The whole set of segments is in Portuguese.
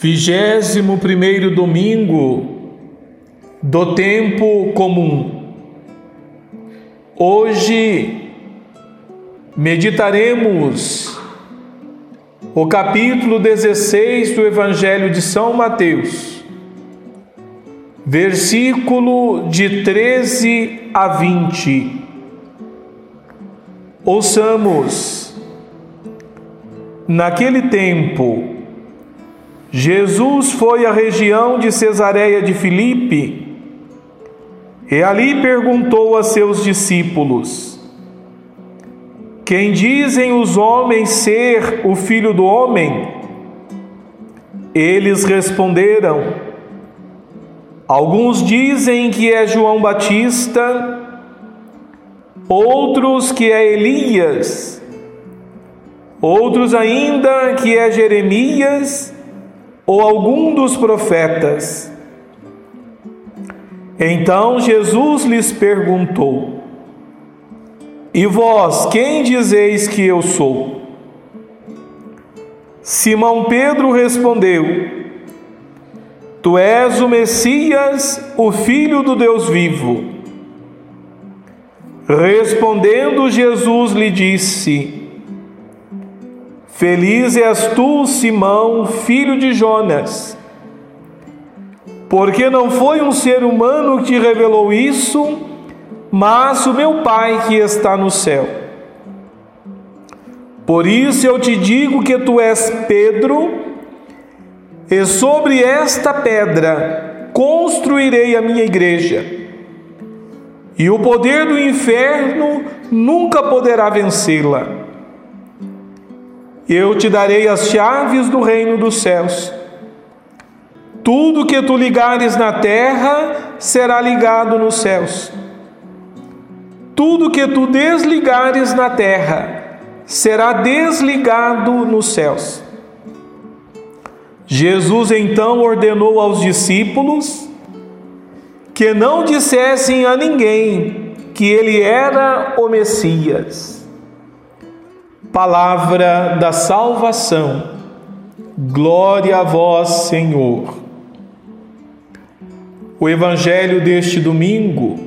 Vigésimo primeiro domingo do tempo comum. Hoje meditaremos o capítulo 16 do Evangelho de São Mateus, versículo de 13 a 20. Ouçamos. Naquele tempo, Jesus foi à região de Cesareia de Filipe e ali perguntou a seus discípulos: Quem dizem os homens ser o filho do homem? Eles responderam: Alguns dizem que é João Batista, outros que é Elias, outros ainda que é Jeremias ou algum dos profetas. Então Jesus lhes perguntou: E vós, quem dizeis que eu sou? Simão Pedro respondeu: Tu és o Messias, o Filho do Deus vivo. Respondendo Jesus lhe disse: Feliz és tu, Simão, filho de Jonas, porque não foi um ser humano que revelou isso, mas o meu Pai que está no céu. Por isso eu te digo que tu és Pedro, e sobre esta pedra construirei a minha igreja, e o poder do inferno nunca poderá vencê-la. Eu te darei as chaves do reino dos céus. Tudo que tu ligares na terra será ligado nos céus. Tudo que tu desligares na terra será desligado nos céus. Jesus então ordenou aos discípulos que não dissessem a ninguém que ele era o Messias. Palavra da salvação. Glória a vós, Senhor. O evangelho deste domingo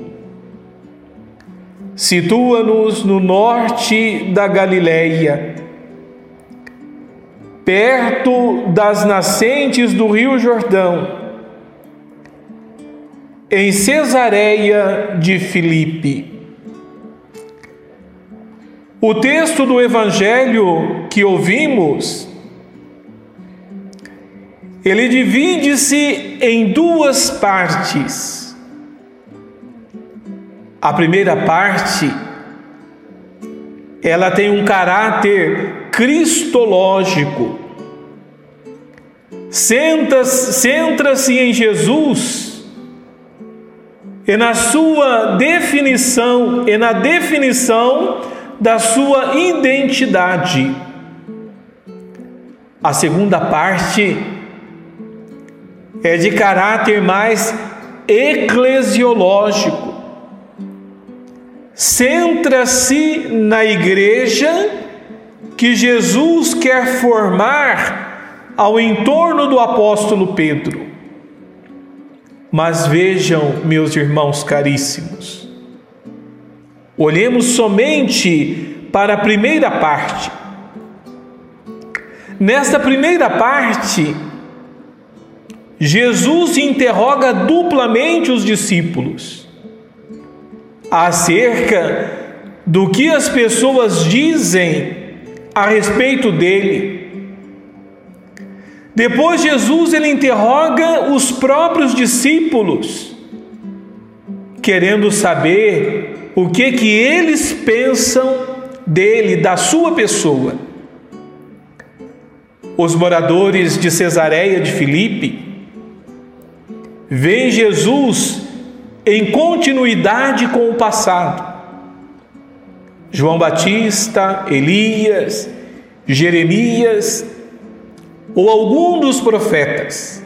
situa-nos no norte da Galileia, perto das nascentes do Rio Jordão, em Cesareia de Filipe. O texto do evangelho que ouvimos, ele divide-se em duas partes. A primeira parte, ela tem um caráter cristológico. Centra-se em Jesus e na sua definição, e na definição da sua identidade. A segunda parte é de caráter mais eclesiológico. Centra-se na igreja que Jesus quer formar ao entorno do apóstolo Pedro. Mas vejam, meus irmãos caríssimos, Olhemos somente para a primeira parte. Nesta primeira parte, Jesus interroga duplamente os discípulos acerca do que as pessoas dizem a respeito dele. Depois Jesus ele interroga os próprios discípulos, querendo saber o que que eles pensam dele, da sua pessoa. Os moradores de Cesareia de Filipe veem Jesus em continuidade com o passado. João Batista, Elias, Jeremias ou algum dos profetas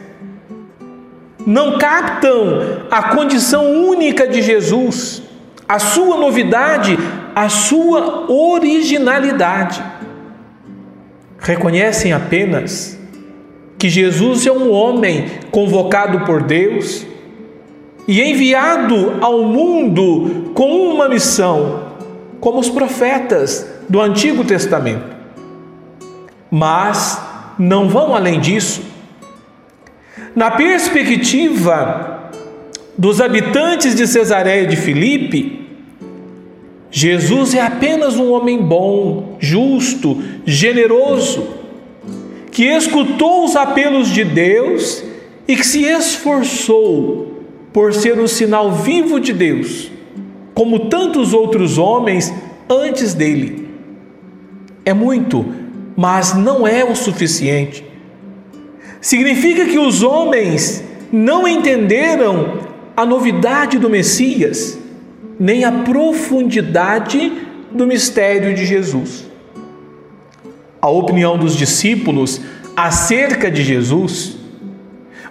não captam a condição única de Jesus a sua novidade, a sua originalidade. Reconhecem apenas que Jesus é um homem convocado por Deus e enviado ao mundo com uma missão, como os profetas do Antigo Testamento. Mas não vão além disso. Na perspectiva dos habitantes de Cesareia de Filipe, Jesus é apenas um homem bom, justo, generoso, que escutou os apelos de Deus e que se esforçou por ser um sinal vivo de Deus, como tantos outros homens antes dele. É muito, mas não é o suficiente. Significa que os homens não entenderam a novidade do Messias, nem a profundidade do mistério de Jesus. A opinião dos discípulos acerca de Jesus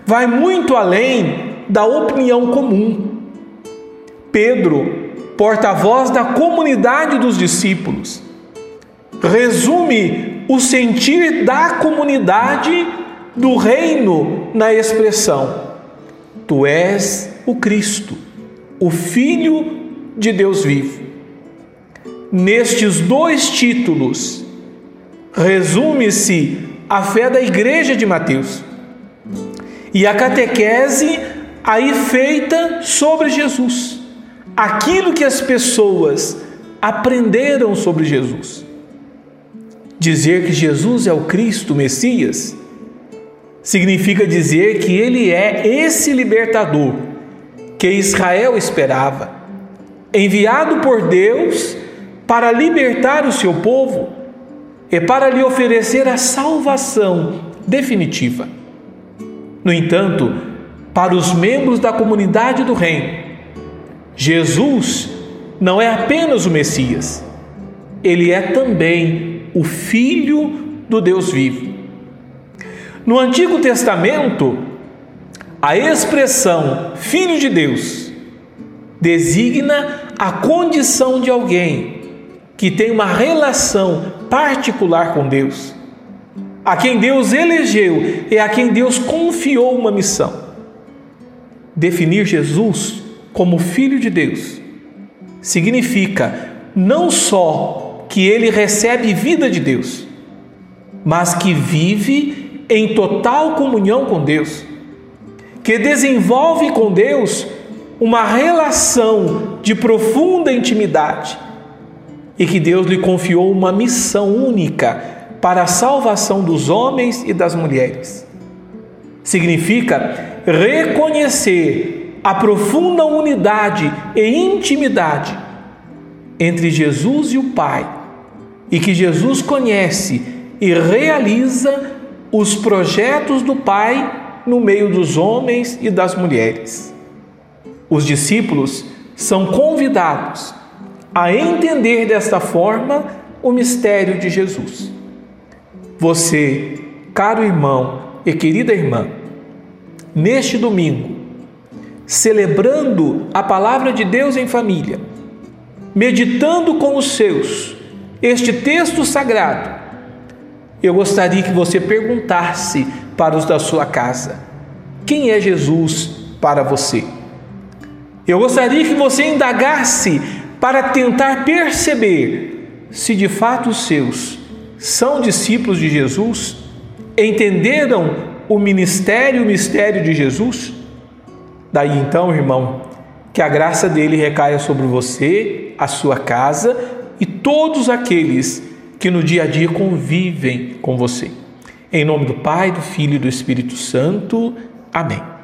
vai muito além da opinião comum. Pedro, porta-voz da comunidade dos discípulos, resume o sentir da comunidade do reino na expressão: Tu és o Cristo, o Filho de Deus vivo. Nestes dois títulos, resume-se a fé da igreja de Mateus e a catequese aí feita sobre Jesus, aquilo que as pessoas aprenderam sobre Jesus. Dizer que Jesus é o Cristo, o Messias, significa dizer que ele é esse libertador que Israel esperava, enviado por Deus para libertar o seu povo e para lhe oferecer a salvação definitiva. No entanto, para os membros da comunidade do Reino, Jesus não é apenas o Messias, ele é também o Filho do Deus vivo. No Antigo Testamento, a expressão Filho de Deus designa a condição de alguém que tem uma relação particular com Deus, a quem Deus elegeu e a quem Deus confiou uma missão. Definir Jesus como Filho de Deus significa não só que ele recebe vida de Deus, mas que vive em total comunhão com Deus, que desenvolve com Deus uma relação de profunda intimidade e que Deus lhe confiou uma missão única para a salvação dos homens e das mulheres. Significa reconhecer a profunda unidade e intimidade entre Jesus e o Pai e que Jesus conhece e realiza os projetos do Pai no meio dos homens e das mulheres. Os discípulos são convidados a entender desta forma o mistério de Jesus. Você, caro irmão e querida irmã, neste domingo, celebrando a palavra de Deus em família, meditando com os seus este texto sagrado, eu gostaria que você perguntasse para os da sua casa: quem é Jesus para você? Eu gostaria que você indagasse para tentar perceber se de fato os seus são discípulos de Jesus, entenderam o ministério, o mistério de Jesus. Daí então, irmão, que a graça dele recaia sobre você, a sua casa e todos aqueles que no dia a dia convivem com você. Em nome do Pai, do Filho e do Espírito Santo. Amém.